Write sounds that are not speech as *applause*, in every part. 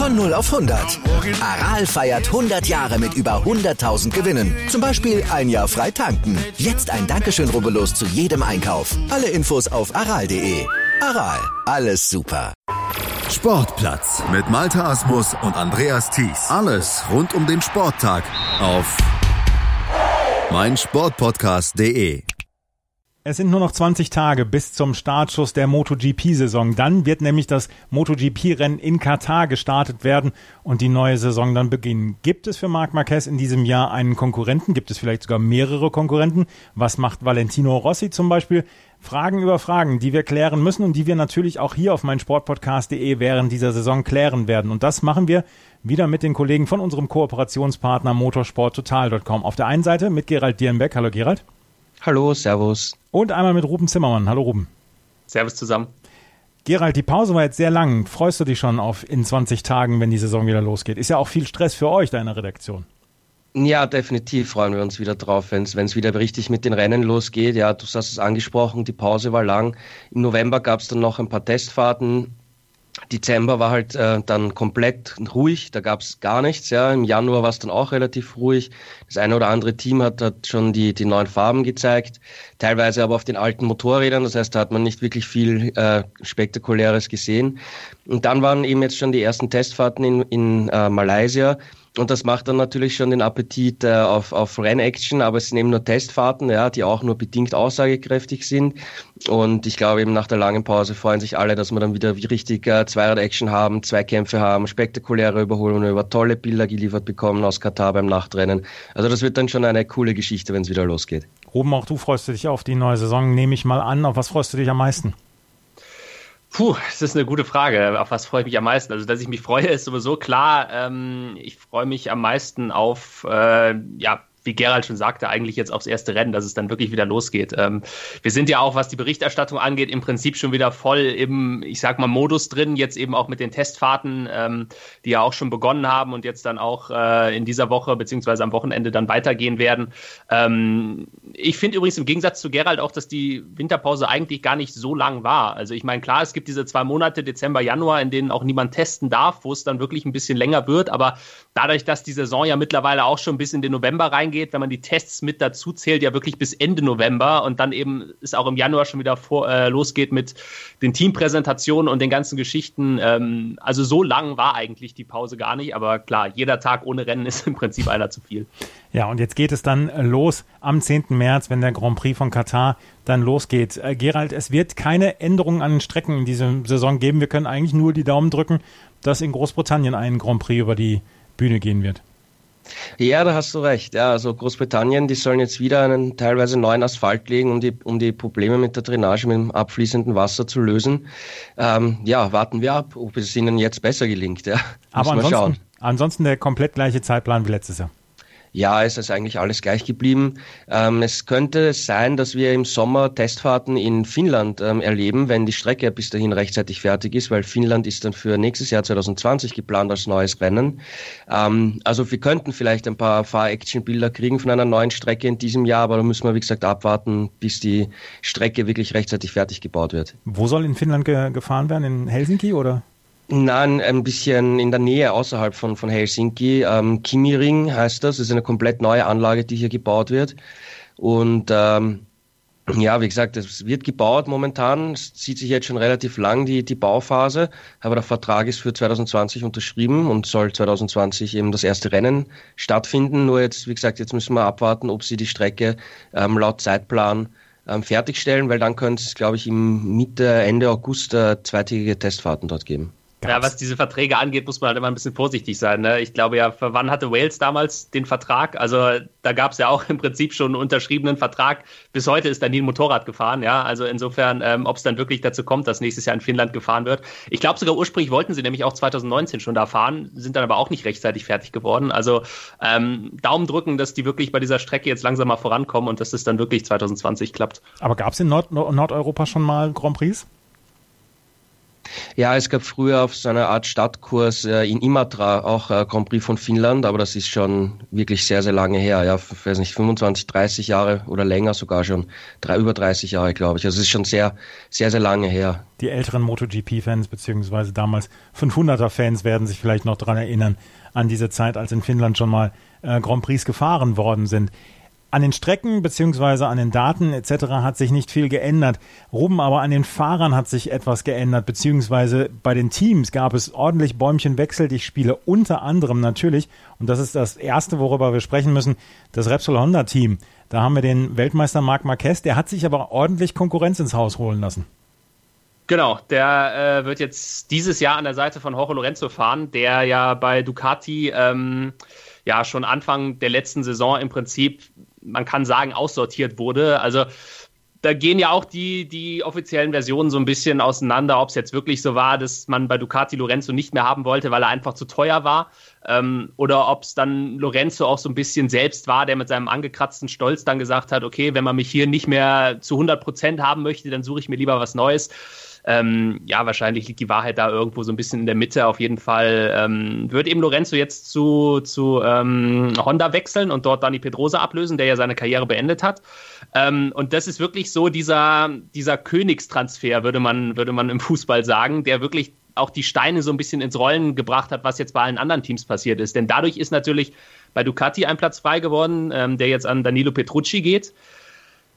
Von 0 auf 100. Aral feiert 100 Jahre mit über 100.000 Gewinnen. Zum Beispiel ein Jahr frei tanken. Jetzt ein Dankeschön, rubbellos zu jedem Einkauf. Alle Infos auf aral.de. Aral, alles super. Sportplatz mit Malta Asmus und Andreas Thies. Alles rund um den Sporttag auf meinsportpodcast.de. Es sind nur noch 20 Tage bis zum Startschuss der MotoGP-Saison. Dann wird nämlich das MotoGP-Rennen in Katar gestartet werden und die neue Saison dann beginnen. Gibt es für Marc Marquez in diesem Jahr einen Konkurrenten? Gibt es vielleicht sogar mehrere Konkurrenten? Was macht Valentino Rossi zum Beispiel? Fragen über Fragen, die wir klären müssen und die wir natürlich auch hier auf meinsportpodcast.de während dieser Saison klären werden. Und das machen wir wieder mit den Kollegen von unserem Kooperationspartner motorsporttotal.com. Auf der einen Seite mit Gerald Dierenbeck. Hallo Gerald. Hallo, Servus. Und einmal mit Ruben Zimmermann. Hallo Ruben. Servus zusammen. Gerald, die Pause war jetzt sehr lang. Freust du dich schon auf in 20 Tagen, wenn die Saison wieder losgeht? Ist ja auch viel Stress für euch, deine Redaktion. Ja, definitiv freuen wir uns wieder drauf, wenn es wieder richtig mit den Rennen losgeht. Ja, du hast es angesprochen, die Pause war lang. Im November gab es dann noch ein paar Testfahrten. Dezember war halt äh, dann komplett ruhig, da gab es gar nichts. Ja. Im Januar war es dann auch relativ ruhig. Das eine oder andere Team hat, hat schon die, die neuen Farben gezeigt, teilweise aber auf den alten Motorrädern. Das heißt, da hat man nicht wirklich viel äh, Spektakuläres gesehen. Und dann waren eben jetzt schon die ersten Testfahrten in, in äh, Malaysia. Und das macht dann natürlich schon den Appetit äh, auf, auf Rennaction, aber es sind eben nur Testfahrten, ja, die auch nur bedingt aussagekräftig sind. Und ich glaube eben nach der langen Pause freuen sich alle, dass wir dann wieder richtig äh, Zweirad-Action haben, Zweikämpfe haben, spektakuläre Überholungen über tolle Bilder geliefert bekommen aus Katar beim Nachtrennen. Also das wird dann schon eine coole Geschichte, wenn es wieder losgeht. Ruben, auch du freust dich auf die neue Saison, nehme ich mal an. Auf was freust du dich am meisten? Puh, das ist eine gute Frage. Auf was freue ich mich am meisten? Also, dass ich mich freue, ist sowieso klar. Ähm, ich freue mich am meisten auf äh, ja, wie Gerald schon sagte, eigentlich jetzt aufs erste Rennen, dass es dann wirklich wieder losgeht. Ähm, wir sind ja auch, was die Berichterstattung angeht, im Prinzip schon wieder voll im, ich sag mal, Modus drin, jetzt eben auch mit den Testfahrten, ähm, die ja auch schon begonnen haben und jetzt dann auch äh, in dieser Woche beziehungsweise am Wochenende dann weitergehen werden. Ähm, ich finde übrigens im Gegensatz zu Gerald auch, dass die Winterpause eigentlich gar nicht so lang war. Also ich meine, klar, es gibt diese zwei Monate, Dezember, Januar, in denen auch niemand testen darf, wo es dann wirklich ein bisschen länger wird, aber dadurch, dass die Saison ja mittlerweile auch schon bis in den November reingeht, reingeht, wenn man die Tests mit dazu zählt, ja wirklich bis Ende November und dann eben es auch im Januar schon wieder vor, äh, losgeht mit den Teampräsentationen und den ganzen Geschichten. Ähm, also so lang war eigentlich die Pause gar nicht, aber klar, jeder Tag ohne Rennen ist im Prinzip einer zu viel. Ja, und jetzt geht es dann los am 10. März, wenn der Grand Prix von Katar dann losgeht. Äh, Gerald, es wird keine Änderungen an den Strecken in dieser Saison geben. Wir können eigentlich nur die Daumen drücken, dass in Großbritannien ein Grand Prix über die Bühne gehen wird. Ja, da hast du recht. Ja, also Großbritannien, die sollen jetzt wieder einen teilweise neuen Asphalt legen, um die, um die Probleme mit der Drainage, mit dem abfließenden Wasser zu lösen. Ähm, ja, warten wir ab, ob es ihnen jetzt besser gelingt. Ja. Aber ansonsten, ansonsten der komplett gleiche Zeitplan wie letztes Jahr. Ja, es ist eigentlich alles gleich geblieben. Ähm, es könnte sein, dass wir im Sommer Testfahrten in Finnland ähm, erleben, wenn die Strecke bis dahin rechtzeitig fertig ist, weil Finnland ist dann für nächstes Jahr 2020 geplant als neues Rennen. Ähm, also wir könnten vielleicht ein paar Fahr-Action-Bilder kriegen von einer neuen Strecke in diesem Jahr, aber da müssen wir, wie gesagt, abwarten, bis die Strecke wirklich rechtzeitig fertig gebaut wird. Wo soll in Finnland ge gefahren werden? In Helsinki oder? Nein, ein bisschen in der Nähe außerhalb von, von Helsinki. Ähm, Kimiring heißt das. Das ist eine komplett neue Anlage, die hier gebaut wird. Und ähm, ja, wie gesagt, es wird gebaut momentan. Es zieht sich jetzt schon relativ lang die, die Bauphase, aber der Vertrag ist für 2020 unterschrieben und soll 2020 eben das erste Rennen stattfinden. Nur jetzt, wie gesagt, jetzt müssen wir abwarten, ob sie die Strecke ähm, laut Zeitplan ähm, fertigstellen, weil dann könnte es, glaube ich, im Mitte, Ende August äh, zweitägige Testfahrten dort geben. Ja, was diese Verträge angeht, muss man halt immer ein bisschen vorsichtig sein. Ne? Ich glaube ja, für wann hatte Wales damals den Vertrag? Also da gab es ja auch *laughs* im Prinzip schon einen unterschriebenen Vertrag. Bis heute ist da nie ein Motorrad gefahren. Ja, also insofern, ähm, ob es dann wirklich dazu kommt, dass nächstes Jahr in Finnland gefahren wird. Ich glaube sogar ursprünglich wollten sie nämlich auch 2019 schon da fahren, sind dann aber auch nicht rechtzeitig fertig geworden. Also ähm, Daumen drücken, dass die wirklich bei dieser Strecke jetzt langsam mal vorankommen und dass es dann wirklich 2020 klappt. Aber gab es in Nord Nordeuropa schon mal Grand Prix? Ja, es gab früher auf so einer Art Stadtkurs äh, in Imatra auch äh, Grand Prix von Finnland, aber das ist schon wirklich sehr, sehr lange her. Ja, weiß nicht, 25, 30 Jahre oder länger sogar schon. Drei, über 30 Jahre, glaube ich. Also es ist schon sehr, sehr, sehr lange her. Die älteren MotoGP-Fans beziehungsweise damals 500er-Fans werden sich vielleicht noch daran erinnern, an diese Zeit, als in Finnland schon mal äh, Grand Prix gefahren worden sind. An den Strecken beziehungsweise an den Daten etc. hat sich nicht viel geändert. Ruben, aber an den Fahrern hat sich etwas geändert, beziehungsweise bei den Teams gab es ordentlich Bäumchenwechsel. Ich spiele unter anderem natürlich, und das ist das Erste, worüber wir sprechen müssen, das Repsol Honda Team. Da haben wir den Weltmeister Marc Marquez, der hat sich aber ordentlich Konkurrenz ins Haus holen lassen. Genau, der äh, wird jetzt dieses Jahr an der Seite von Jorge Lorenzo fahren, der ja bei Ducati ähm, ja schon Anfang der letzten Saison im Prinzip man kann sagen, aussortiert wurde. Also da gehen ja auch die, die offiziellen Versionen so ein bisschen auseinander, ob es jetzt wirklich so war, dass man bei Ducati Lorenzo nicht mehr haben wollte, weil er einfach zu teuer war. Ähm, oder ob es dann Lorenzo auch so ein bisschen selbst war, der mit seinem angekratzten Stolz dann gesagt hat, okay, wenn man mich hier nicht mehr zu 100 Prozent haben möchte, dann suche ich mir lieber was Neues. Ähm, ja, wahrscheinlich liegt die Wahrheit da irgendwo so ein bisschen in der Mitte. Auf jeden Fall ähm, wird eben Lorenzo jetzt zu, zu ähm, Honda wechseln und dort Dani Pedrosa ablösen, der ja seine Karriere beendet hat. Ähm, und das ist wirklich so dieser, dieser Königstransfer, würde man, würde man im Fußball sagen, der wirklich auch die Steine so ein bisschen ins Rollen gebracht hat, was jetzt bei allen anderen Teams passiert ist. Denn dadurch ist natürlich bei Ducati ein Platz frei geworden, ähm, der jetzt an Danilo Petrucci geht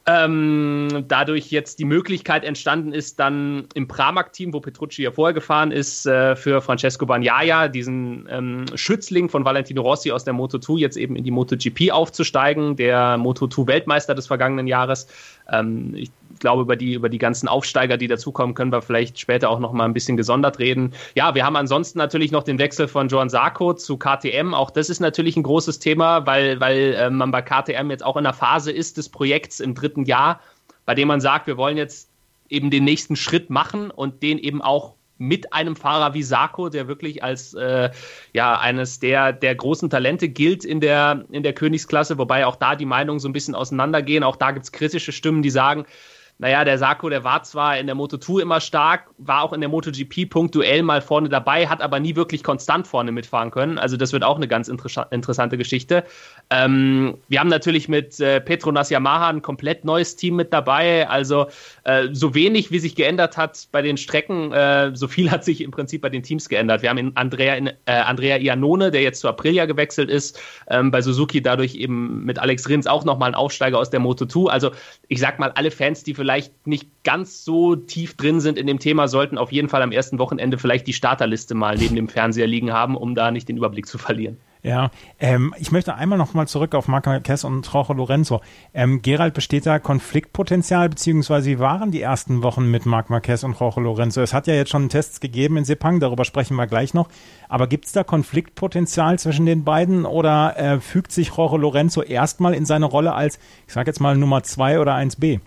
ähm, dadurch jetzt die Möglichkeit entstanden ist, dann im Pramac-Team, wo Petrucci ja vorher gefahren ist, äh, für Francesco Bagnaia, diesen ähm, Schützling von Valentino Rossi aus der Moto2, jetzt eben in die MotoGP aufzusteigen, der Moto2-Weltmeister des vergangenen Jahres. Ähm, ich glaube, über die, über die ganzen Aufsteiger, die dazukommen, können wir vielleicht später auch noch mal ein bisschen gesondert reden. Ja, wir haben ansonsten natürlich noch den Wechsel von Joan Sarko zu KTM. Auch das ist natürlich ein großes Thema, weil, weil äh, man bei KTM jetzt auch in der Phase ist des Projekts im dritten Jahr, bei dem man sagt, wir wollen jetzt eben den nächsten Schritt machen und den eben auch mit einem Fahrer wie Sarko, der wirklich als äh, ja eines der, der großen Talente gilt in der, in der Königsklasse, wobei auch da die Meinungen so ein bisschen auseinandergehen. Auch da gibt es kritische Stimmen, die sagen, naja, der Sarko, der war zwar in der Moto2 immer stark, war auch in der MotoGP punktuell mal vorne dabei, hat aber nie wirklich konstant vorne mitfahren können. Also das wird auch eine ganz inter interessante Geschichte. Ähm, wir haben natürlich mit äh, Petronas Yamaha ein komplett neues Team mit dabei. Also äh, so wenig, wie sich geändert hat bei den Strecken, äh, so viel hat sich im Prinzip bei den Teams geändert. Wir haben Andrea, in, äh, Andrea Iannone, der jetzt zu Aprilia gewechselt ist, ähm, bei Suzuki dadurch eben mit Alex Rins auch nochmal ein Aufsteiger aus der Moto2. Also ich sag mal, alle Fans, die vielleicht nicht ganz so tief drin sind in dem Thema, sollten auf jeden Fall am ersten Wochenende vielleicht die Starterliste mal neben dem Fernseher liegen haben, um da nicht den Überblick zu verlieren. Ja, ähm, ich möchte einmal noch mal zurück auf Marquez und Jorge Lorenzo. Ähm, Gerald, besteht da Konfliktpotenzial, beziehungsweise wie waren die ersten Wochen mit Marc Marquez und Jorge Lorenzo? Es hat ja jetzt schon Tests gegeben in Sepang, darüber sprechen wir gleich noch. Aber gibt es da Konfliktpotenzial zwischen den beiden oder äh, fügt sich Jorge Lorenzo erstmal in seine Rolle als, ich sage jetzt mal Nummer zwei oder 1b?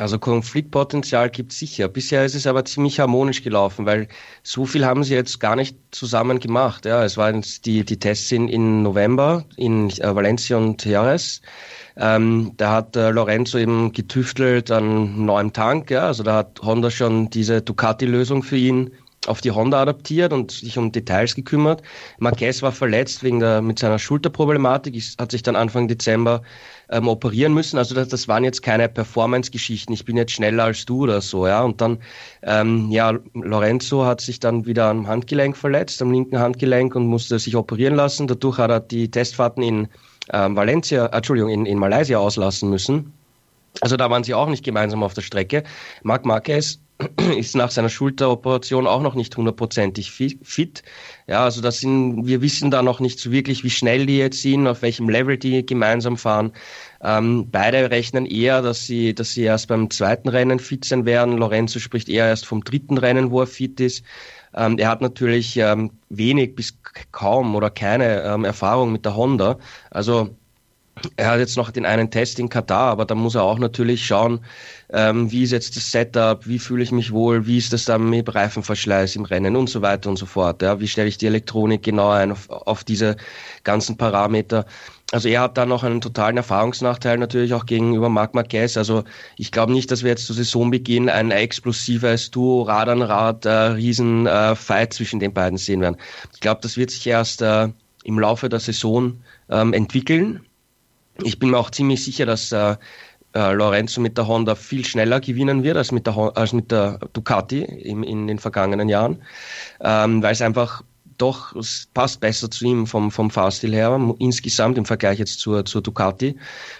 Also Konfliktpotenzial gibt es sicher. Bisher ist es aber ziemlich harmonisch gelaufen, weil so viel haben sie jetzt gar nicht zusammen gemacht. Ja, es waren die, die Tests in, in November in äh, Valencia und Jerez. Ähm, da hat äh, Lorenzo eben getüftelt an neuem Tank. Ja, also da hat Honda schon diese Ducati-Lösung für ihn auf die Honda adaptiert und sich um Details gekümmert. Marquez war verletzt wegen der, mit seiner Schulterproblematik, ist, hat sich dann Anfang Dezember ähm, operieren müssen. Also das, das waren jetzt keine Performance-Geschichten. Ich bin jetzt schneller als du oder so, ja. Und dann, ähm, ja, Lorenzo hat sich dann wieder am Handgelenk verletzt, am linken Handgelenk und musste sich operieren lassen. Dadurch hat er die Testfahrten in ähm, Valencia, äh, Entschuldigung, in, in Malaysia auslassen müssen. Also da waren sie auch nicht gemeinsam auf der Strecke. Marc Marquez *clears throat* ist nach seiner Schulteroperation auch noch nicht hundertprozentig fit. Ja, also das sind, wir wissen da noch nicht so wirklich, wie schnell die jetzt sind, auf welchem Level die gemeinsam fahren. Ähm, beide rechnen eher, dass sie, dass sie erst beim zweiten Rennen fit sein werden. Lorenzo spricht eher erst vom dritten Rennen, wo er fit ist. Ähm, er hat natürlich ähm, wenig bis kaum oder keine ähm, Erfahrung mit der Honda. Also er hat jetzt noch den einen Test in Katar, aber da muss er auch natürlich schauen, ähm, wie ist jetzt das Setup, wie fühle ich mich wohl, wie ist das dann mit Reifenverschleiß im Rennen und so weiter und so fort. Ja, wie stelle ich die Elektronik genau ein auf, auf diese ganzen Parameter. Also er hat da noch einen totalen Erfahrungsnachteil natürlich auch gegenüber Marc Marquez. Also ich glaube nicht, dass wir jetzt zu Saisonbeginn ein explosives Duo Radernrad äh, riesen äh, Fight zwischen den beiden sehen werden. Ich glaube, das wird sich erst äh, im Laufe der Saison ähm, entwickeln. Ich bin mir auch ziemlich sicher, dass äh, äh, Lorenzo mit der Honda viel schneller gewinnen wird als mit der, als mit der Ducati im, in den vergangenen Jahren, ähm, weil es einfach doch, es passt besser zu ihm vom, vom Fahrstil her, insgesamt im Vergleich jetzt zur, zur Ducati.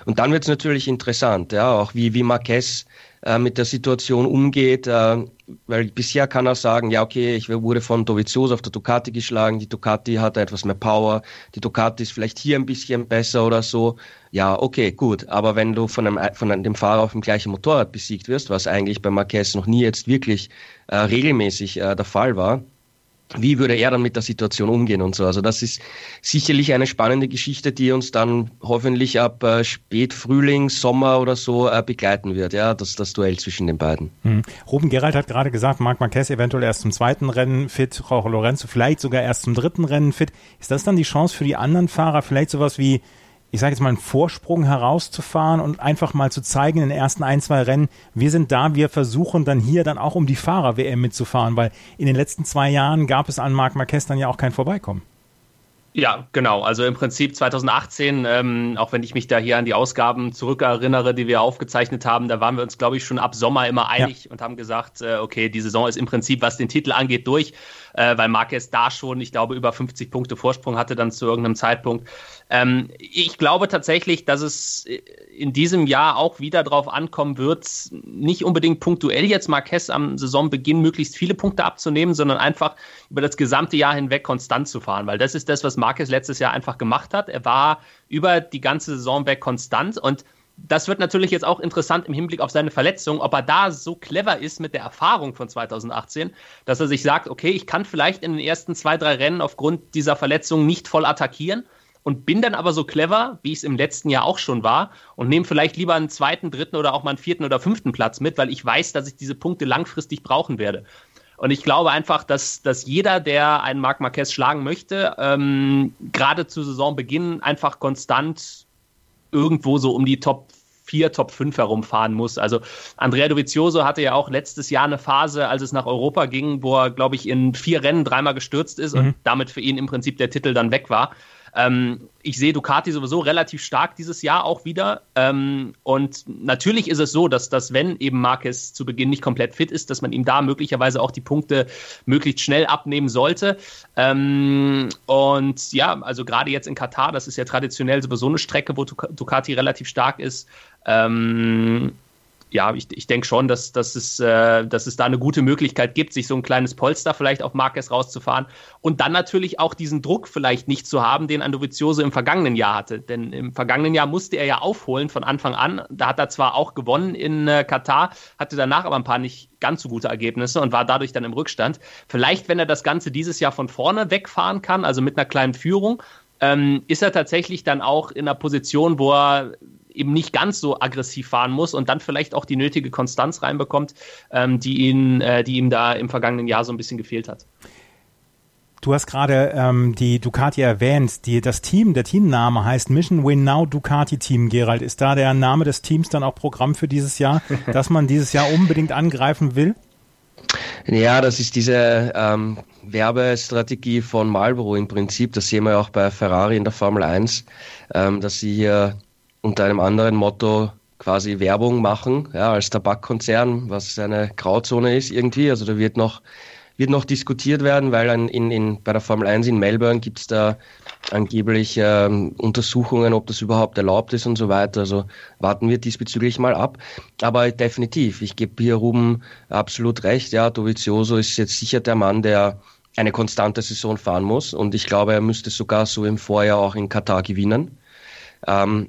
Und dann wird es natürlich interessant, ja, auch wie, wie Marquez äh, mit der Situation umgeht, äh, weil bisher kann er sagen, ja okay, ich wurde von Dovizioso auf der Ducati geschlagen, die Ducati hat etwas mehr Power, die Ducati ist vielleicht hier ein bisschen besser oder so. Ja, okay, gut, aber wenn du von einem, von einem Fahrer auf dem gleichen Motorrad besiegt wirst, was eigentlich bei Marquez noch nie jetzt wirklich äh, regelmäßig äh, der Fall war, wie würde er dann mit der Situation umgehen und so. Also das ist sicherlich eine spannende Geschichte, die uns dann hoffentlich ab äh, spät Frühling, Sommer oder so äh, begleiten wird, ja, das, das Duell zwischen den beiden. Mhm. Ruben Gerald hat gerade gesagt, Marc Marquez eventuell erst zum zweiten Rennen fit, Jorge Lorenzo vielleicht sogar erst zum dritten Rennen fit. Ist das dann die Chance für die anderen Fahrer, vielleicht sowas wie ich sage jetzt mal, einen Vorsprung herauszufahren und einfach mal zu zeigen in den ersten ein, zwei Rennen, wir sind da, wir versuchen dann hier dann auch um die Fahrer-WM mitzufahren, weil in den letzten zwei Jahren gab es an Marc Marquez dann ja auch kein Vorbeikommen. Ja, genau. Also im Prinzip 2018, ähm, auch wenn ich mich da hier an die Ausgaben zurückerinnere, die wir aufgezeichnet haben, da waren wir uns, glaube ich, schon ab Sommer immer einig ja. und haben gesagt, äh, okay, die Saison ist im Prinzip, was den Titel angeht, durch, äh, weil Marquez da schon, ich glaube, über 50 Punkte Vorsprung hatte dann zu irgendeinem Zeitpunkt. Ähm, ich glaube tatsächlich, dass es in diesem Jahr auch wieder darauf ankommen wird, nicht unbedingt punktuell jetzt Marquez am Saisonbeginn möglichst viele Punkte abzunehmen, sondern einfach über das gesamte Jahr hinweg konstant zu fahren, weil das ist das, was Marquez letztes Jahr einfach gemacht hat. Er war über die ganze Saison weg konstant und das wird natürlich jetzt auch interessant im Hinblick auf seine Verletzung, ob er da so clever ist mit der Erfahrung von 2018, dass er sich sagt, okay, ich kann vielleicht in den ersten zwei, drei Rennen aufgrund dieser Verletzung nicht voll attackieren und bin dann aber so clever, wie es im letzten Jahr auch schon war und nehme vielleicht lieber einen zweiten, dritten oder auch mal einen vierten oder fünften Platz mit, weil ich weiß, dass ich diese Punkte langfristig brauchen werde. Und ich glaube einfach, dass, dass jeder, der einen Marc Marquez schlagen möchte, ähm, gerade zu Saisonbeginn einfach konstant irgendwo so um die Top 4, Top 5 herumfahren muss. Also Andrea Dovizioso hatte ja auch letztes Jahr eine Phase, als es nach Europa ging, wo er, glaube ich, in vier Rennen dreimal gestürzt ist mhm. und damit für ihn im Prinzip der Titel dann weg war. Ähm, ich sehe Ducati sowieso relativ stark dieses Jahr auch wieder. Ähm, und natürlich ist es so, dass, dass wenn eben Marquez zu Beginn nicht komplett fit ist, dass man ihm da möglicherweise auch die Punkte möglichst schnell abnehmen sollte. Ähm, und ja, also gerade jetzt in Katar, das ist ja traditionell sowieso eine Strecke, wo Ducati relativ stark ist. Ähm, ja, ich, ich denke schon, dass, dass, es, äh, dass es da eine gute Möglichkeit gibt, sich so ein kleines Polster vielleicht auf Marquez rauszufahren und dann natürlich auch diesen Druck vielleicht nicht zu haben, den Andovizioso im vergangenen Jahr hatte. Denn im vergangenen Jahr musste er ja aufholen von Anfang an. Da hat er zwar auch gewonnen in äh, Katar, hatte danach aber ein paar nicht ganz so gute Ergebnisse und war dadurch dann im Rückstand. Vielleicht, wenn er das Ganze dieses Jahr von vorne wegfahren kann, also mit einer kleinen Führung, ähm, ist er tatsächlich dann auch in einer Position, wo er eben nicht ganz so aggressiv fahren muss und dann vielleicht auch die nötige Konstanz reinbekommt, ähm, die, ihn, äh, die ihm da im vergangenen Jahr so ein bisschen gefehlt hat. Du hast gerade ähm, die Ducati erwähnt. Die, das Team, der Teamname heißt Mission Win Now Ducati Team. Gerald, ist da der Name des Teams dann auch Programm für dieses Jahr, *laughs* dass man dieses Jahr unbedingt angreifen will? Ja, das ist diese ähm, Werbestrategie von Marlboro im Prinzip. Das sehen wir auch bei Ferrari in der Formel 1, ähm, dass sie hier unter einem anderen Motto quasi Werbung machen, ja, als Tabakkonzern, was eine Grauzone ist irgendwie. Also da wird noch, wird noch diskutiert werden, weil in, in, bei der Formel 1 in Melbourne gibt es da angeblich ähm, Untersuchungen, ob das überhaupt erlaubt ist und so weiter. Also warten wir diesbezüglich mal ab. Aber definitiv, ich gebe hier Ruben absolut recht. Ja, Dovizioso ist jetzt sicher der Mann, der eine konstante Saison fahren muss. Und ich glaube, er müsste sogar so im Vorjahr auch in Katar gewinnen. Ähm,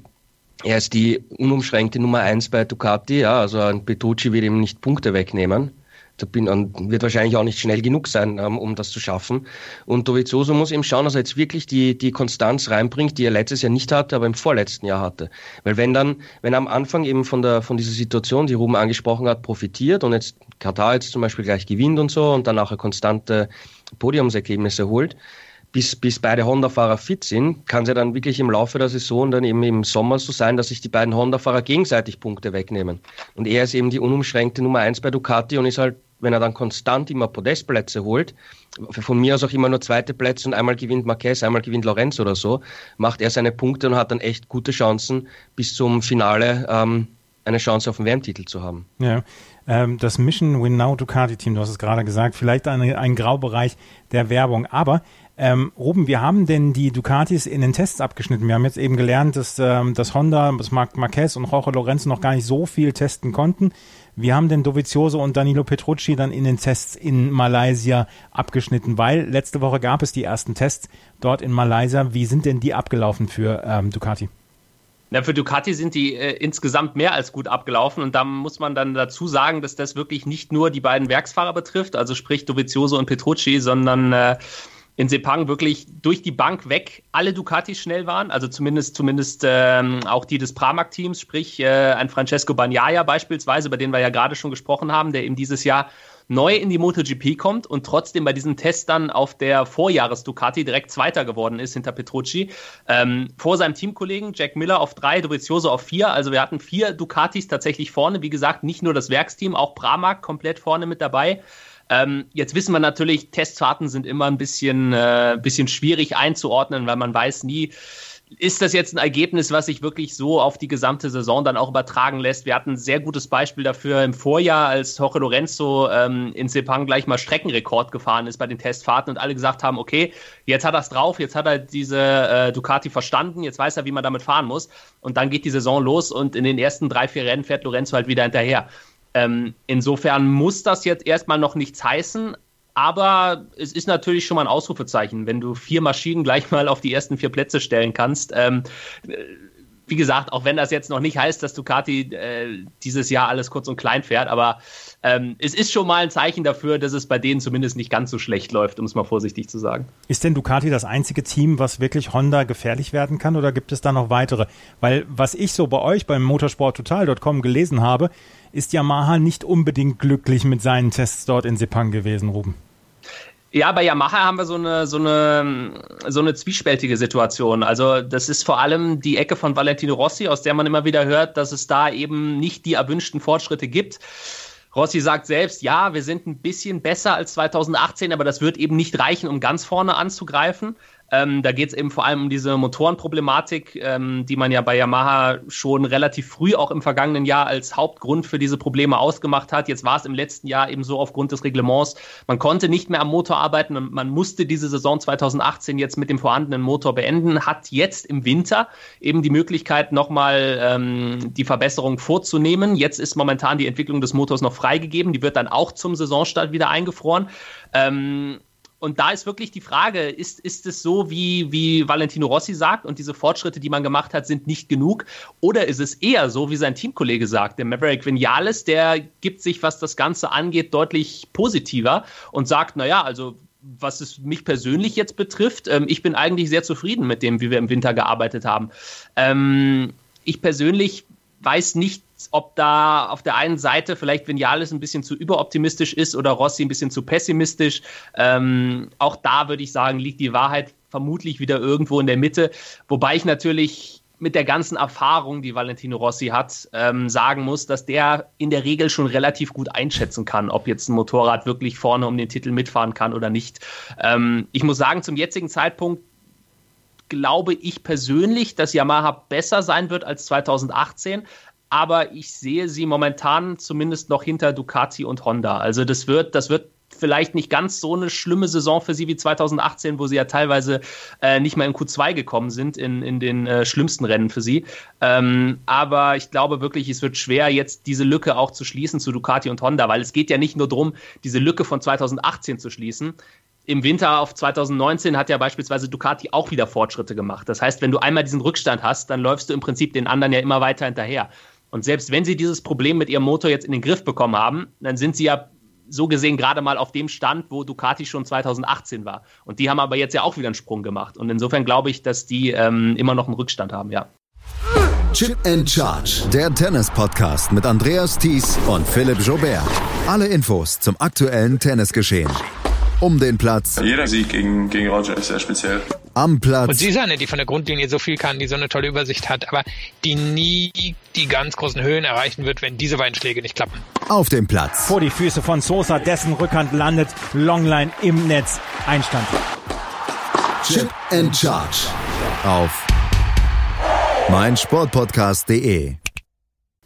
er ist die unumschränkte Nummer eins bei Ducati, ja, also ein Petrucci wird ihm nicht Punkte wegnehmen. Da bin, und wird wahrscheinlich auch nicht schnell genug sein, ähm, um das zu schaffen. Und Dovizioso muss eben schauen, dass er jetzt wirklich die, die Konstanz reinbringt, die er letztes Jahr nicht hatte, aber im vorletzten Jahr hatte. Weil wenn dann, wenn er am Anfang eben von der, von dieser Situation, die Ruben angesprochen hat, profitiert und jetzt Katar jetzt zum Beispiel gleich gewinnt und so und dann auch eine konstante Podiumsergebnisse holt, bis, bis beide Honda-Fahrer fit sind, kann es ja dann wirklich im Laufe der Saison dann eben im Sommer so sein, dass sich die beiden Honda-Fahrer gegenseitig Punkte wegnehmen. Und er ist eben die unumschränkte Nummer eins bei Ducati und ist halt, wenn er dann konstant immer Podestplätze holt, von mir aus auch immer nur zweite Plätze und einmal gewinnt Marquez, einmal gewinnt Lorenz oder so, macht er seine Punkte und hat dann echt gute Chancen, bis zum Finale ähm, eine Chance auf den WM-Titel zu haben. Ja, ähm, das Mission Win Now Ducati Team, du hast es gerade gesagt, vielleicht ein, ein Graubereich der Werbung, aber ähm, Ruben, wir haben denn die Ducatis in den Tests abgeschnitten. Wir haben jetzt eben gelernt, dass, ähm, dass Honda, das Marc Marquez und Jorge Lorenzo noch gar nicht so viel testen konnten. Wir haben den Dovizioso und Danilo Petrucci dann in den Tests in Malaysia abgeschnitten, weil letzte Woche gab es die ersten Tests dort in Malaysia. Wie sind denn die abgelaufen für ähm, Ducati? Na, für Ducati sind die äh, insgesamt mehr als gut abgelaufen und da muss man dann dazu sagen, dass das wirklich nicht nur die beiden Werksfahrer betrifft, also sprich Dovizioso und Petrucci, sondern äh, in Sepang wirklich durch die Bank weg alle Ducatis schnell waren, also zumindest, zumindest ähm, auch die des Pramac-Teams, sprich äh, ein Francesco Bagnaia beispielsweise, über den wir ja gerade schon gesprochen haben, der eben dieses Jahr neu in die MotoGP kommt und trotzdem bei diesen Tests dann auf der Vorjahres-Ducati direkt Zweiter geworden ist hinter Petrucci. Ähm, vor seinem Teamkollegen Jack Miller auf drei, Dovizioso auf vier. Also wir hatten vier Ducatis tatsächlich vorne. Wie gesagt, nicht nur das Werksteam, auch Pramac komplett vorne mit dabei. Ähm, jetzt wissen wir natürlich, Testfahrten sind immer ein bisschen, äh, bisschen schwierig einzuordnen, weil man weiß nie, ist das jetzt ein Ergebnis, was sich wirklich so auf die gesamte Saison dann auch übertragen lässt? Wir hatten ein sehr gutes Beispiel dafür im Vorjahr, als Jorge Lorenzo ähm, in Sepang gleich mal Streckenrekord gefahren ist bei den Testfahrten und alle gesagt haben, okay, jetzt hat er es drauf, jetzt hat er diese äh, Ducati verstanden, jetzt weiß er, wie man damit fahren muss. Und dann geht die Saison los und in den ersten drei, vier Rennen fährt Lorenzo halt wieder hinterher. Ähm, insofern muss das jetzt erstmal noch nichts heißen, aber es ist natürlich schon mal ein Ausrufezeichen, wenn du vier Maschinen gleich mal auf die ersten vier Plätze stellen kannst. Ähm, wie gesagt, auch wenn das jetzt noch nicht heißt, dass Ducati äh, dieses Jahr alles kurz und klein fährt, aber ähm, es ist schon mal ein Zeichen dafür, dass es bei denen zumindest nicht ganz so schlecht läuft, um es mal vorsichtig zu sagen. Ist denn Ducati das einzige Team, was wirklich Honda gefährlich werden kann oder gibt es da noch weitere? Weil was ich so bei euch beim motorsporttotal.com gelesen habe, ist Yamaha nicht unbedingt glücklich mit seinen Tests dort in Sepang gewesen, Ruben. Ja, bei Yamaha haben wir so eine, so eine, so eine zwiespältige Situation. Also, das ist vor allem die Ecke von Valentino Rossi, aus der man immer wieder hört, dass es da eben nicht die erwünschten Fortschritte gibt. Rossi sagt selbst, ja, wir sind ein bisschen besser als 2018, aber das wird eben nicht reichen, um ganz vorne anzugreifen. Ähm, da geht es eben vor allem um diese Motorenproblematik, ähm, die man ja bei Yamaha schon relativ früh auch im vergangenen Jahr als Hauptgrund für diese Probleme ausgemacht hat. Jetzt war es im letzten Jahr eben so aufgrund des Reglements, man konnte nicht mehr am Motor arbeiten und man musste diese Saison 2018 jetzt mit dem vorhandenen Motor beenden, hat jetzt im Winter eben die Möglichkeit, nochmal ähm, die Verbesserung vorzunehmen. Jetzt ist momentan die Entwicklung des Motors noch freigegeben, die wird dann auch zum Saisonstart wieder eingefroren. Ähm, und da ist wirklich die Frage, ist, ist es so, wie, wie Valentino Rossi sagt, und diese Fortschritte, die man gemacht hat, sind nicht genug? Oder ist es eher so, wie sein Teamkollege sagt, der Maverick Vinales, der gibt sich, was das Ganze angeht, deutlich positiver und sagt, naja, also was es mich persönlich jetzt betrifft, ähm, ich bin eigentlich sehr zufrieden mit dem, wie wir im Winter gearbeitet haben. Ähm, ich persönlich weiß nicht, ob da auf der einen Seite vielleicht Vinales ein bisschen zu überoptimistisch ist oder Rossi ein bisschen zu pessimistisch. Ähm, auch da würde ich sagen, liegt die Wahrheit vermutlich wieder irgendwo in der Mitte. Wobei ich natürlich mit der ganzen Erfahrung, die Valentino Rossi hat, ähm, sagen muss, dass der in der Regel schon relativ gut einschätzen kann, ob jetzt ein Motorrad wirklich vorne um den Titel mitfahren kann oder nicht. Ähm, ich muss sagen, zum jetzigen Zeitpunkt glaube ich persönlich, dass Yamaha besser sein wird als 2018 aber ich sehe sie momentan zumindest noch hinter Ducati und Honda. Also das wird, das wird vielleicht nicht ganz so eine schlimme Saison für sie wie 2018, wo sie ja teilweise äh, nicht mal in Q2 gekommen sind in, in den äh, schlimmsten Rennen für sie. Ähm, aber ich glaube wirklich, es wird schwer, jetzt diese Lücke auch zu schließen zu Ducati und Honda, weil es geht ja nicht nur darum, diese Lücke von 2018 zu schließen. Im Winter auf 2019 hat ja beispielsweise Ducati auch wieder Fortschritte gemacht. Das heißt, wenn du einmal diesen Rückstand hast, dann läufst du im Prinzip den anderen ja immer weiter hinterher. Und selbst wenn sie dieses Problem mit ihrem Motor jetzt in den Griff bekommen haben, dann sind sie ja so gesehen gerade mal auf dem Stand, wo Ducati schon 2018 war. Und die haben aber jetzt ja auch wieder einen Sprung gemacht. Und insofern glaube ich, dass die ähm, immer noch einen Rückstand haben, ja. Chip and Charge, der Tennis-Podcast mit Andreas Thies und Philipp Jobert. Alle Infos zum aktuellen Tennisgeschehen. Um den Platz. Jeder Sieg gegen, gegen Roger ist sehr speziell. Am Platz. Und sie ist eine, die von der Grundlinie so viel kann, die so eine tolle Übersicht hat, aber die nie die ganz großen Höhen erreichen wird, wenn diese beiden Schläge nicht klappen. Auf dem Platz. Vor die Füße von Sosa, dessen Rückhand landet. Longline im Netz. Einstand. Chip and Charge. Auf meinsportpodcast.de.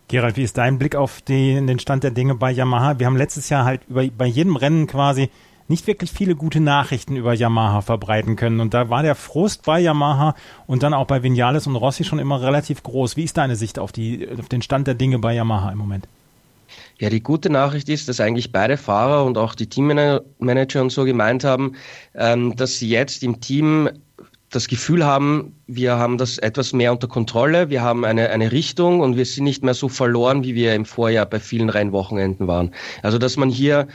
Gerald, wie ist dein Blick auf die, den Stand der Dinge bei Yamaha? Wir haben letztes Jahr halt über, bei jedem Rennen quasi nicht wirklich viele gute Nachrichten über Yamaha verbreiten können. Und da war der Frust bei Yamaha und dann auch bei Vinales und Rossi schon immer relativ groß. Wie ist deine Sicht auf, die, auf den Stand der Dinge bei Yamaha im Moment? Ja, die gute Nachricht ist, dass eigentlich beide Fahrer und auch die Teammanager und so gemeint haben, ähm, dass sie jetzt im Team das Gefühl haben, wir haben das etwas mehr unter Kontrolle, wir haben eine, eine Richtung und wir sind nicht mehr so verloren, wie wir im Vorjahr bei vielen Rennwochenenden waren. Also dass man hier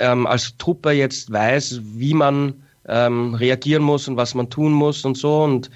ähm, als Truppe jetzt weiß, wie man ähm, reagieren muss und was man tun muss und so. Und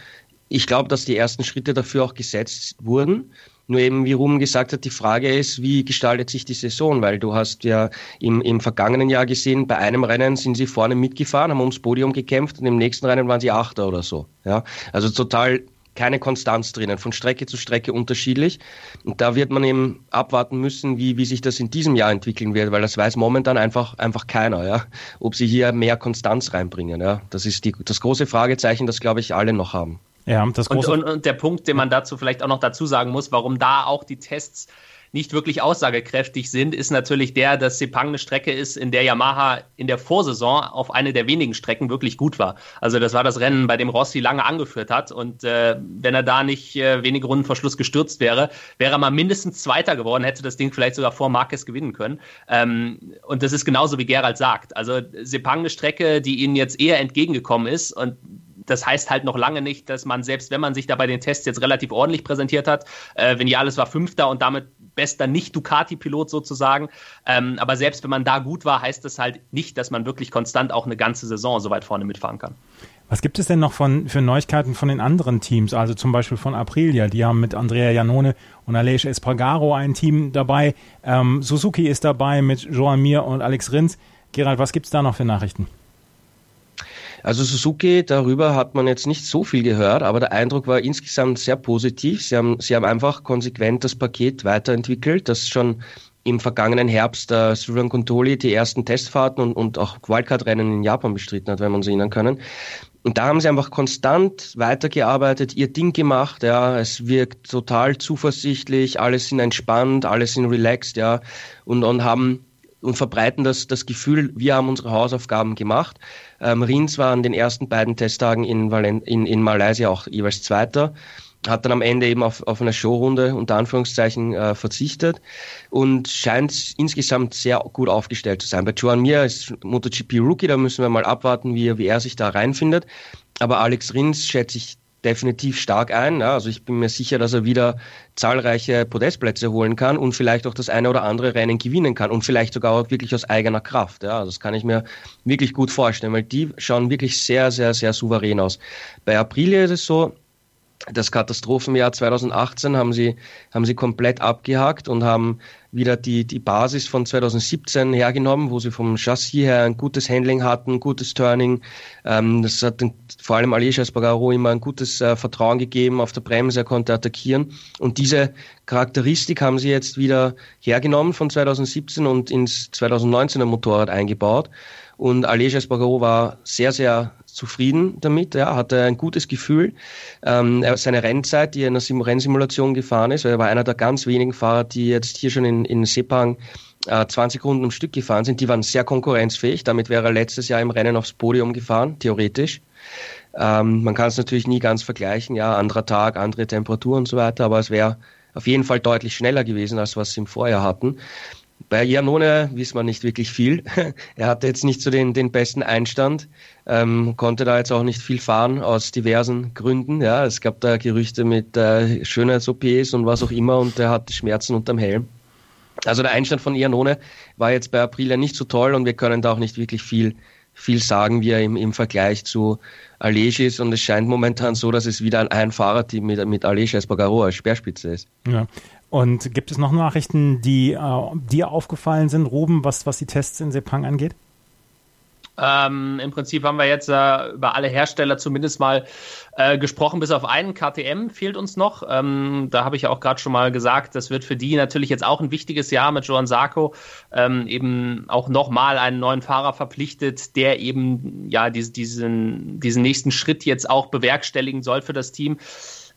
ich glaube, dass die ersten Schritte dafür auch gesetzt wurden. Nur eben, wie Ruben gesagt hat, die Frage ist, wie gestaltet sich die Saison? Weil du hast ja im, im vergangenen Jahr gesehen, bei einem Rennen sind sie vorne mitgefahren, haben ums Podium gekämpft und im nächsten Rennen waren sie Achter oder so. Ja, also total keine Konstanz drinnen, von Strecke zu Strecke unterschiedlich. Und da wird man eben abwarten müssen, wie, wie sich das in diesem Jahr entwickeln wird, weil das weiß momentan einfach, einfach keiner, ja. Ob sie hier mehr Konstanz reinbringen, ja. Das ist die, das große Fragezeichen, das glaube ich alle noch haben. Ja, das große und, und, und der Punkt, den man dazu vielleicht auch noch dazu sagen muss, warum da auch die Tests nicht wirklich aussagekräftig sind, ist natürlich der, dass Sepang eine Strecke ist, in der Yamaha in der Vorsaison auf eine der wenigen Strecken wirklich gut war. Also das war das Rennen, bei dem Rossi lange angeführt hat und äh, wenn er da nicht äh, wenige Runden vor Schluss gestürzt wäre, wäre er mal mindestens Zweiter geworden, hätte das Ding vielleicht sogar vor Marquez gewinnen können. Ähm, und das ist genauso wie Gerald sagt. Also Sepang eine Strecke, die ihnen jetzt eher entgegengekommen ist und das heißt halt noch lange nicht, dass man, selbst wenn man sich da bei den Tests jetzt relativ ordentlich präsentiert hat, äh, Vinales war Fünfter und damit bester Nicht-Ducati-Pilot sozusagen. Ähm, aber selbst wenn man da gut war, heißt das halt nicht, dass man wirklich konstant auch eine ganze Saison so weit vorne mitfahren kann. Was gibt es denn noch von, für Neuigkeiten von den anderen Teams? Also zum Beispiel von Aprilia. Die haben mit Andrea Janone und Aleix Espargaro ein Team dabei. Ähm, Suzuki ist dabei mit Joan Mir und Alex Rins. Gerald, was gibt es da noch für Nachrichten? Also Suzuki, darüber hat man jetzt nicht so viel gehört, aber der Eindruck war insgesamt sehr positiv. Sie haben, sie haben einfach konsequent das Paket weiterentwickelt, das schon im vergangenen Herbst äh, Suran Kontoli die ersten Testfahrten und, und auch Wildcard-Rennen in Japan bestritten hat, wenn man sich erinnern können. Und da haben sie einfach konstant weitergearbeitet, ihr Ding gemacht, ja. Es wirkt total zuversichtlich, alles sind entspannt, alles sind relaxed, ja. Und, und haben und verbreiten das, das Gefühl, wir haben unsere Hausaufgaben gemacht. Ähm, Rins war an den ersten beiden Testtagen in, Valen in, in Malaysia auch jeweils Zweiter hat dann am Ende eben auf, auf eine Showrunde unter Anführungszeichen äh, verzichtet und scheint insgesamt sehr gut aufgestellt zu sein. Bei Joan Mir ist MotoGP Rookie, da müssen wir mal abwarten, wie, wie er sich da reinfindet. Aber Alex Rins schätze ich definitiv stark ein. Ja, also ich bin mir sicher, dass er wieder zahlreiche Podestplätze holen kann und vielleicht auch das eine oder andere Rennen gewinnen kann und vielleicht sogar auch wirklich aus eigener Kraft. Ja, also das kann ich mir wirklich gut vorstellen, weil die schauen wirklich sehr, sehr, sehr souverän aus. Bei Aprilia ist es so, das Katastrophenjahr 2018 haben sie, haben sie komplett abgehakt und haben wieder die, die Basis von 2017 hergenommen, wo sie vom Chassis her ein gutes Handling hatten, gutes Turning. Ähm, das hat den, vor allem Aleix Espargaro immer ein gutes äh, Vertrauen gegeben auf der Bremse, er konnte attackieren. Und diese Charakteristik haben sie jetzt wieder hergenommen von 2017 und ins 2019er Motorrad eingebaut. Und Aleix Espargaro war sehr, sehr zufrieden damit, ja, hatte ein gutes Gefühl. Ähm, seine Rennzeit, die er in der Rennsimulation gefahren ist, weil er war einer der ganz wenigen Fahrer, die jetzt hier schon in, in Sepang äh, 20 Runden am Stück gefahren sind, die waren sehr konkurrenzfähig. Damit wäre er letztes Jahr im Rennen aufs Podium gefahren, theoretisch. Ähm, man kann es natürlich nie ganz vergleichen, ja, anderer Tag, andere Temperatur und so weiter, aber es wäre auf jeden Fall deutlich schneller gewesen, als was sie im Vorjahr hatten. Bei Janone wissen wir nicht wirklich viel. *laughs* er hatte jetzt nicht so den, den besten Einstand, ähm, konnte da jetzt auch nicht viel fahren aus diversen Gründen. Ja, es gab da Gerüchte mit äh, Schönheits-OPs und was auch immer und er hatte Schmerzen unterm Helm. Also der Einstand von Ianone war jetzt bei Aprilia nicht so toll und wir können da auch nicht wirklich viel, viel sagen, wie er im, im Vergleich zu Alej. Und es scheint momentan so, dass es wieder ein, ein Fahrerteam mit, mit Alej Espargaro als Speerspitze ist. Ja. Und gibt es noch Nachrichten, die äh, dir aufgefallen sind, Ruben, was, was die Tests in Sepang angeht? Ähm, Im Prinzip haben wir jetzt äh, über alle Hersteller zumindest mal äh, gesprochen, bis auf einen. KTM fehlt uns noch. Ähm, da habe ich ja auch gerade schon mal gesagt, das wird für die natürlich jetzt auch ein wichtiges Jahr mit Joan Sarko. Ähm, eben auch nochmal einen neuen Fahrer verpflichtet, der eben ja diese, diesen, diesen nächsten Schritt jetzt auch bewerkstelligen soll für das Team.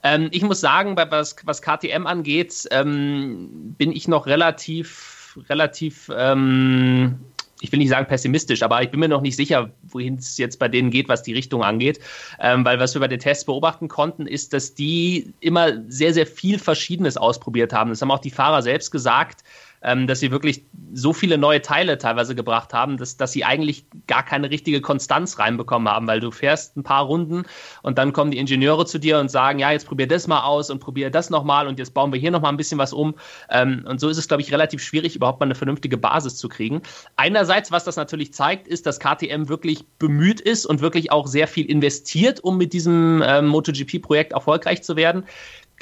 Ähm, ich muss sagen, was, was KTM angeht, ähm, bin ich noch relativ, relativ ähm, ich will nicht sagen pessimistisch, aber ich bin mir noch nicht sicher, wohin es jetzt bei denen geht, was die Richtung angeht. Ähm, weil was wir bei den Tests beobachten konnten, ist, dass die immer sehr, sehr viel Verschiedenes ausprobiert haben. Das haben auch die Fahrer selbst gesagt ähm, dass sie wirklich so viele neue Teile teilweise gebracht haben, dass, dass sie eigentlich gar keine richtige Konstanz reinbekommen haben, weil du fährst ein paar Runden und dann kommen die Ingenieure zu dir und sagen, ja, jetzt probier das mal aus und probier das nochmal und jetzt bauen wir hier nochmal ein bisschen was um. Ähm, und so ist es, glaube ich, relativ schwierig, überhaupt mal eine vernünftige Basis zu kriegen. Einerseits, was das natürlich zeigt, ist, dass KTM wirklich bemüht ist und wirklich auch sehr viel investiert, um mit diesem ähm, MotoGP-Projekt erfolgreich zu werden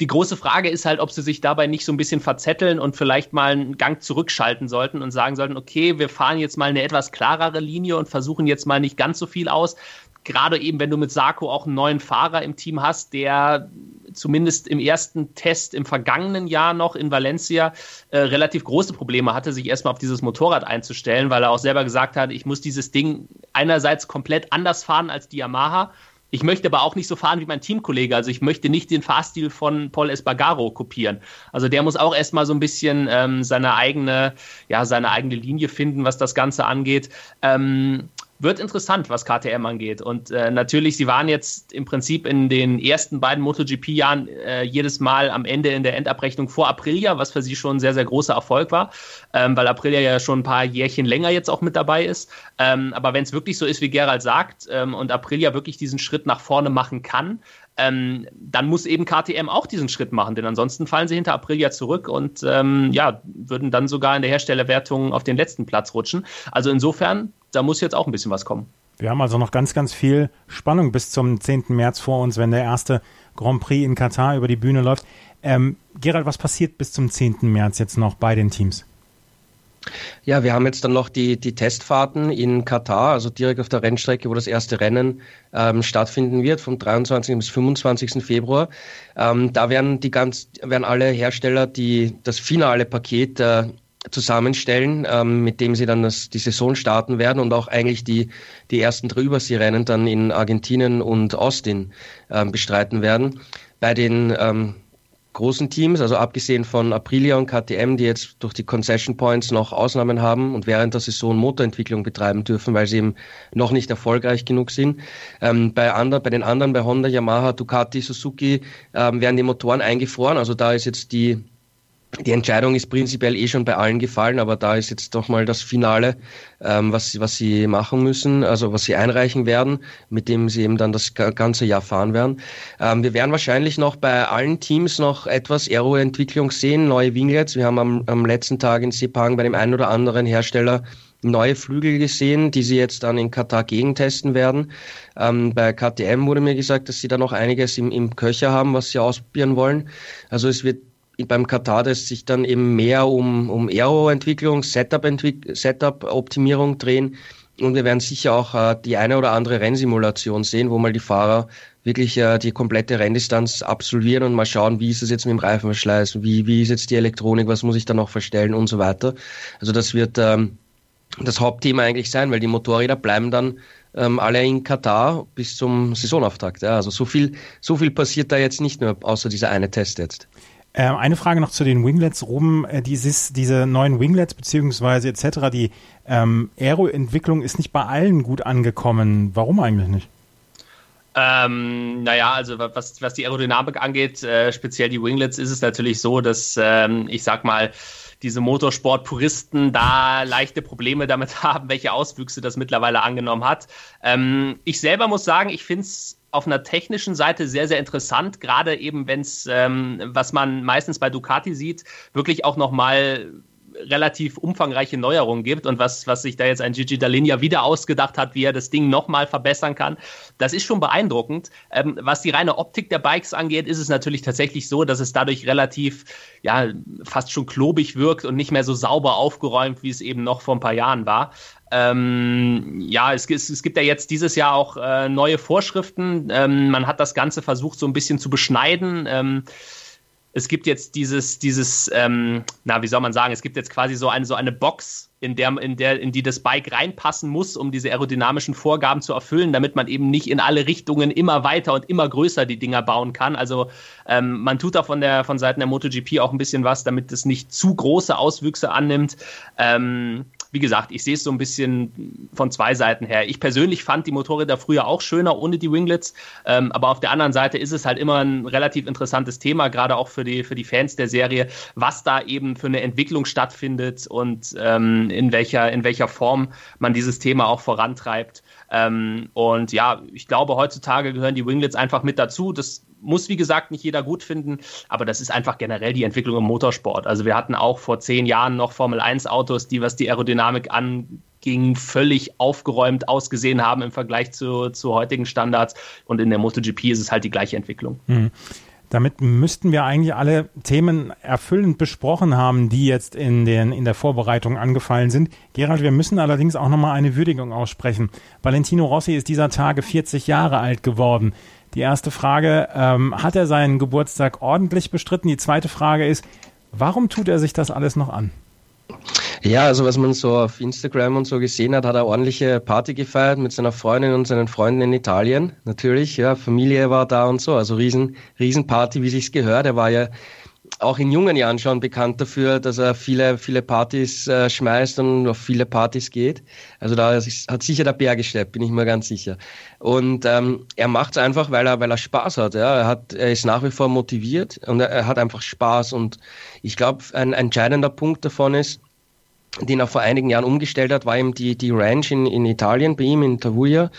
die große Frage ist halt, ob sie sich dabei nicht so ein bisschen verzetteln und vielleicht mal einen Gang zurückschalten sollten und sagen sollten, okay, wir fahren jetzt mal eine etwas klarere Linie und versuchen jetzt mal nicht ganz so viel aus. Gerade eben, wenn du mit Sarko auch einen neuen Fahrer im Team hast, der zumindest im ersten Test im vergangenen Jahr noch in Valencia äh, relativ große Probleme hatte, sich erstmal auf dieses Motorrad einzustellen, weil er auch selber gesagt hat, ich muss dieses Ding einerseits komplett anders fahren als die Yamaha ich möchte aber auch nicht so fahren wie mein Teamkollege. Also ich möchte nicht den Fahrstil von Paul Espargaro kopieren. Also der muss auch erstmal so ein bisschen ähm, seine eigene, ja, seine eigene Linie finden, was das Ganze angeht. Ähm, wird interessant, was KTM angeht. Und äh, natürlich, sie waren jetzt im Prinzip in den ersten beiden MotoGP-Jahren äh, jedes Mal am Ende in der Endabrechnung vor Aprilia, was für sie schon ein sehr, sehr großer Erfolg war, ähm, weil Aprilia ja schon ein paar Jährchen länger jetzt auch mit dabei ist. Ähm, aber wenn es wirklich so ist, wie Gerald sagt, ähm, und Aprilia wirklich diesen Schritt nach vorne machen kann, ähm, dann muss eben KTM auch diesen Schritt machen, denn ansonsten fallen sie hinter Aprilia zurück und ähm, ja, würden dann sogar in der Herstellerwertung auf den letzten Platz rutschen. Also insofern da muss jetzt auch ein bisschen was kommen. Wir haben also noch ganz, ganz viel Spannung bis zum 10. März vor uns, wenn der erste Grand Prix in Katar über die Bühne läuft. Ähm, Gerald, was passiert bis zum 10. März jetzt noch bei den Teams? Ja, wir haben jetzt dann noch die, die Testfahrten in Katar, also direkt auf der Rennstrecke, wo das erste Rennen ähm, stattfinden wird, vom 23. bis 25. Februar. Ähm, da werden die ganz, werden alle Hersteller die, das finale Paket äh, zusammenstellen, ähm, mit dem sie dann das, die Saison starten werden und auch eigentlich die, die ersten drei Überseerennen dann in Argentinien und Austin ähm, bestreiten werden. Bei den ähm, großen Teams, also abgesehen von Aprilia und KTM, die jetzt durch die Concession Points noch Ausnahmen haben und während der Saison Motorentwicklung betreiben dürfen, weil sie eben noch nicht erfolgreich genug sind. Ähm, bei, andre, bei den anderen, bei Honda, Yamaha, Ducati, Suzuki, ähm, werden die Motoren eingefroren. Also da ist jetzt die die Entscheidung ist prinzipiell eh schon bei allen gefallen, aber da ist jetzt doch mal das Finale, ähm, was, was sie machen müssen, also was sie einreichen werden, mit dem sie eben dann das ganze Jahr fahren werden. Ähm, wir werden wahrscheinlich noch bei allen Teams noch etwas Aero-Entwicklung sehen, neue Winglets. Wir haben am, am letzten Tag in Sepang bei dem einen oder anderen Hersteller neue Flügel gesehen, die sie jetzt dann in Katar gegentesten werden. Ähm, bei KTM wurde mir gesagt, dass sie da noch einiges im, im Köcher haben, was sie ausprobieren wollen. Also es wird beim Katar das sich dann eben mehr um, um Aero-Entwicklung, Setup-Optimierung drehen. Und wir werden sicher auch äh, die eine oder andere Rennsimulation sehen, wo mal die Fahrer wirklich äh, die komplette Renndistanz absolvieren und mal schauen, wie ist es jetzt mit dem Reifenverschleiß, wie, wie ist jetzt die Elektronik, was muss ich da noch verstellen und so weiter. Also das wird ähm, das Hauptthema eigentlich sein, weil die Motorräder bleiben dann ähm, alle in Katar bis zum Saisonauftakt. Ja. Also so viel, so viel passiert da jetzt nicht mehr, außer dieser eine Test jetzt. Äh, eine Frage noch zu den Winglets, Ruben. Äh, dieses, diese neuen Winglets beziehungsweise etc., die ähm, Aero-Entwicklung ist nicht bei allen gut angekommen. Warum eigentlich nicht? Ähm, naja, also was, was die Aerodynamik angeht, äh, speziell die Winglets, ist es natürlich so, dass ähm, ich sag mal, diese Motorsport-Puristen da leichte Probleme damit *laughs* haben, welche Auswüchse das mittlerweile angenommen hat. Ähm, ich selber muss sagen, ich finde es auf einer technischen Seite sehr, sehr interessant, gerade eben, wenn es, ähm, was man meistens bei Ducati sieht, wirklich auch nochmal relativ umfangreiche Neuerungen gibt und was, was sich da jetzt ein Gigi Dalinia wieder ausgedacht hat, wie er das Ding nochmal verbessern kann. Das ist schon beeindruckend. Ähm, was die reine Optik der Bikes angeht, ist es natürlich tatsächlich so, dass es dadurch relativ, ja, fast schon klobig wirkt und nicht mehr so sauber aufgeräumt, wie es eben noch vor ein paar Jahren war. Ähm, ja, es, es, es, gibt ja jetzt dieses Jahr auch äh, neue Vorschriften. Ähm, man hat das Ganze versucht, so ein bisschen zu beschneiden. Ähm, es gibt jetzt dieses, dieses, ähm, na, wie soll man sagen, es gibt jetzt quasi so eine, so eine Box, in der, in der, in die das Bike reinpassen muss, um diese aerodynamischen Vorgaben zu erfüllen, damit man eben nicht in alle Richtungen immer weiter und immer größer die Dinger bauen kann. Also ähm, man tut da von der von Seiten der MotoGP auch ein bisschen was, damit es nicht zu große Auswüchse annimmt. Ähm, wie gesagt, ich sehe es so ein bisschen von zwei Seiten her. Ich persönlich fand die Motorräder früher auch schöner ohne die Winglets, ähm, aber auf der anderen Seite ist es halt immer ein relativ interessantes Thema, gerade auch für die, für die Fans der Serie, was da eben für eine Entwicklung stattfindet und ähm, in, welcher, in welcher Form man dieses Thema auch vorantreibt. Ähm, und ja, ich glaube, heutzutage gehören die Winglets einfach mit dazu. Das muss, wie gesagt, nicht jeder gut finden, aber das ist einfach generell die Entwicklung im Motorsport. Also wir hatten auch vor zehn Jahren noch Formel 1 Autos, die, was die Aerodynamik anging, völlig aufgeräumt ausgesehen haben im Vergleich zu, zu heutigen Standards. Und in der MotoGP ist es halt die gleiche Entwicklung. Mhm. Damit müssten wir eigentlich alle Themen erfüllend besprochen haben, die jetzt in, den, in der Vorbereitung angefallen sind. Gerald, wir müssen allerdings auch nochmal eine Würdigung aussprechen. Valentino Rossi ist dieser Tage 40 Jahre alt geworden. Die erste Frage, ähm, hat er seinen Geburtstag ordentlich bestritten? Die zweite Frage ist, warum tut er sich das alles noch an? Ja, also was man so auf Instagram und so gesehen hat, hat er ordentliche Party gefeiert mit seiner Freundin und seinen Freunden in Italien. Natürlich, ja, Familie war da und so, also riesen, riesen Party, wie sich's gehört. Er war ja auch in jungen Jahren schon bekannt dafür, dass er viele, viele Partys äh, schmeißt und auf viele Partys geht. Also da hat sicher der Bär gesteppt, bin ich mir ganz sicher. Und ähm, er macht es einfach, weil er, weil er Spaß hat. Ja. Er, hat. er ist nach wie vor motiviert und er, er hat einfach Spaß. Und ich glaube, ein, ein entscheidender Punkt davon ist, den er vor einigen Jahren umgestellt hat, war eben die, die Ranch in, in Italien bei ihm, in Tavuglia,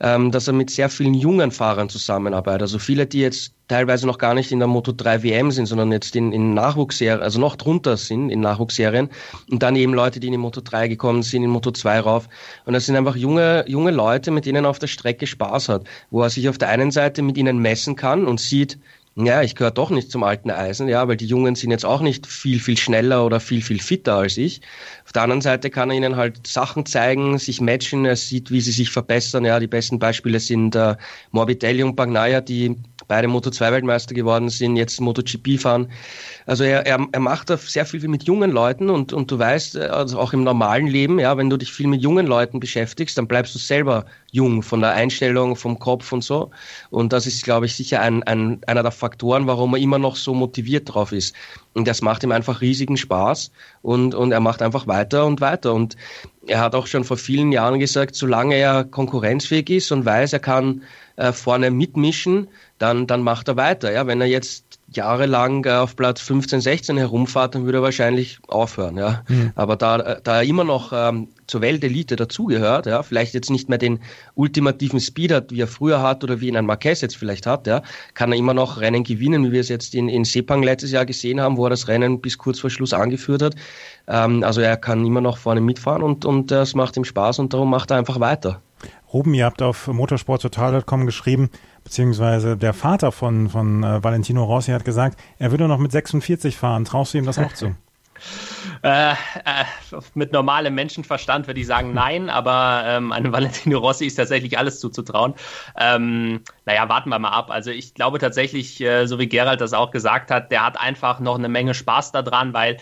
ähm, dass er mit sehr vielen jungen Fahrern zusammenarbeitet. Also viele, die jetzt teilweise noch gar nicht in der Moto 3 WM sind, sondern jetzt in, in Nachwuchsserien, also noch drunter sind in Nachwuchsserien und dann eben Leute, die in die Moto 3 gekommen sind, in Moto 2 rauf. Und das sind einfach junge, junge Leute, mit denen er auf der Strecke Spaß hat, wo er sich auf der einen Seite mit ihnen messen kann und sieht, ja, ich gehöre doch nicht zum alten Eisen, ja, weil die Jungen sind jetzt auch nicht viel, viel schneller oder viel, viel fitter als ich. Auf der anderen Seite kann er ihnen halt Sachen zeigen, sich matchen, er sieht, wie sie sich verbessern. Ja, die besten Beispiele sind äh, Morbidelli und Bagnaia, die beide Moto2-Weltmeister geworden sind, jetzt MotoGP fahren. Also er, er, er macht da sehr viel mit jungen Leuten und, und du weißt, also auch im normalen Leben, ja, wenn du dich viel mit jungen Leuten beschäftigst, dann bleibst du selber jung von der Einstellung, vom Kopf und so. Und das ist, glaube ich, sicher ein, ein, einer der Faktoren, warum er immer noch so motiviert drauf ist. Und das macht ihm einfach riesigen Spaß und, und er macht einfach weiter und weiter. Und er hat auch schon vor vielen Jahren gesagt, solange er konkurrenzfähig ist und weiß, er kann äh, vorne mitmischen, dann, dann macht er weiter. Ja, wenn er jetzt jahrelang äh, auf Platz 15, 16 herumfahrt, dann würde er wahrscheinlich aufhören. Ja. Mhm. Aber da, da er immer noch ähm, zur Weltelite dazugehört, ja, vielleicht jetzt nicht mehr den ultimativen Speed hat, wie er früher hat oder wie ihn ein Marquez jetzt vielleicht hat, ja, kann er immer noch Rennen gewinnen, wie wir es jetzt in, in Sepang letztes Jahr gesehen haben, wo er das Rennen bis kurz vor Schluss angeführt hat. Ähm, also er kann immer noch vorne mitfahren und, und das macht ihm Spaß und darum macht er einfach weiter. Ruben, ihr habt auf motorsporttotal.com geschrieben, beziehungsweise der Vater von, von äh, Valentino Rossi hat gesagt, er würde noch mit 46 fahren. Traust du ihm das auch zu? *laughs* Äh, äh, mit normalem Menschenverstand würde ich sagen nein, aber ähm, einem Valentino Rossi ist tatsächlich alles zuzutrauen. Ähm, naja, warten wir mal ab. Also ich glaube tatsächlich, äh, so wie Gerald das auch gesagt hat, der hat einfach noch eine Menge Spaß daran, weil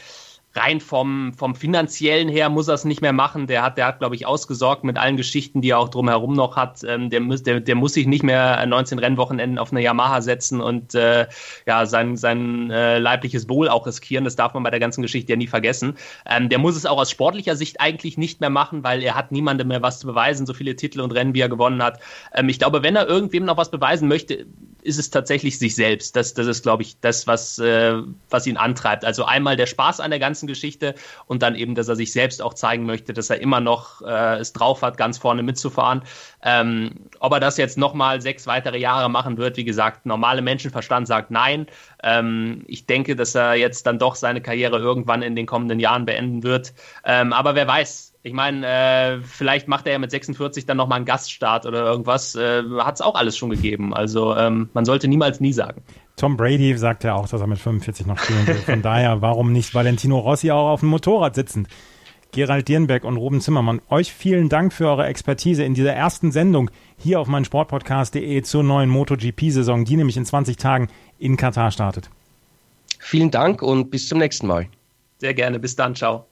rein vom, vom finanziellen her muss er es nicht mehr machen. Der hat, der hat, glaube ich, ausgesorgt mit allen Geschichten, die er auch drumherum noch hat. Ähm, der, muss, der, der muss sich nicht mehr 19 Rennwochenenden auf eine Yamaha setzen und äh, ja, sein, sein äh, leibliches Wohl auch riskieren. Das darf man bei der ganzen Geschichte ja nie vergessen. Ähm, der muss es auch aus sportlicher Sicht eigentlich nicht mehr machen, weil er hat niemandem mehr was zu beweisen, so viele Titel und Rennen, wie er gewonnen hat. Ähm, ich glaube, wenn er irgendwem noch was beweisen möchte, ist es tatsächlich sich selbst. Das, das ist, glaube ich, das, was, äh, was ihn antreibt. Also einmal der Spaß an der ganzen Geschichte und dann eben, dass er sich selbst auch zeigen möchte, dass er immer noch äh, es drauf hat, ganz vorne mitzufahren. Ähm, ob er das jetzt nochmal sechs weitere Jahre machen wird, wie gesagt, normale Menschenverstand sagt nein. Ähm, ich denke, dass er jetzt dann doch seine Karriere irgendwann in den kommenden Jahren beenden wird. Ähm, aber wer weiß, ich meine, äh, vielleicht macht er ja mit 46 dann nochmal einen Gaststart oder irgendwas. Äh, Hat es auch alles schon gegeben. Also ähm, man sollte niemals nie sagen. Tom Brady sagt ja auch, dass er mit 45 noch spielen will. Von daher, warum nicht Valentino Rossi auch auf dem Motorrad sitzend? Gerald Dierenbeck und Ruben Zimmermann, euch vielen Dank für eure Expertise in dieser ersten Sendung hier auf meinen Sportpodcast.de zur neuen MotoGP-Saison, die nämlich in 20 Tagen in Katar startet. Vielen Dank und bis zum nächsten Mal. Sehr gerne. Bis dann. Ciao.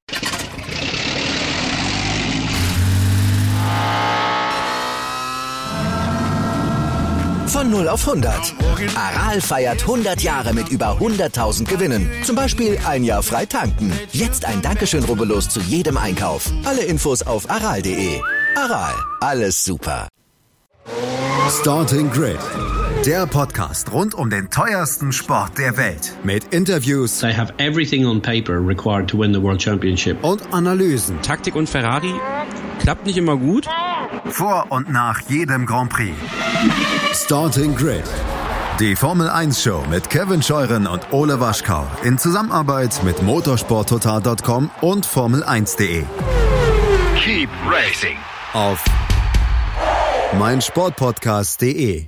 Von 0 auf 100. Aral feiert 100 Jahre mit über 100.000 Gewinnen. Zum Beispiel ein Jahr frei tanken. Jetzt ein Dankeschön, rubbellos zu jedem Einkauf. Alle Infos auf aral.de. Aral, alles super. Starting Grid. Der Podcast rund um den teuersten Sport der Welt. Mit Interviews. I have everything on paper required to win the World Championship. Und Analysen. Taktik und Ferrari klappt nicht immer gut. Vor und nach jedem Grand Prix. Starting Grid. Die Formel 1 Show mit Kevin Scheuren und Ole Waschkau in Zusammenarbeit mit motorsporttotal.com und Formel1.de. Keep racing. Auf meinsportpodcast.de.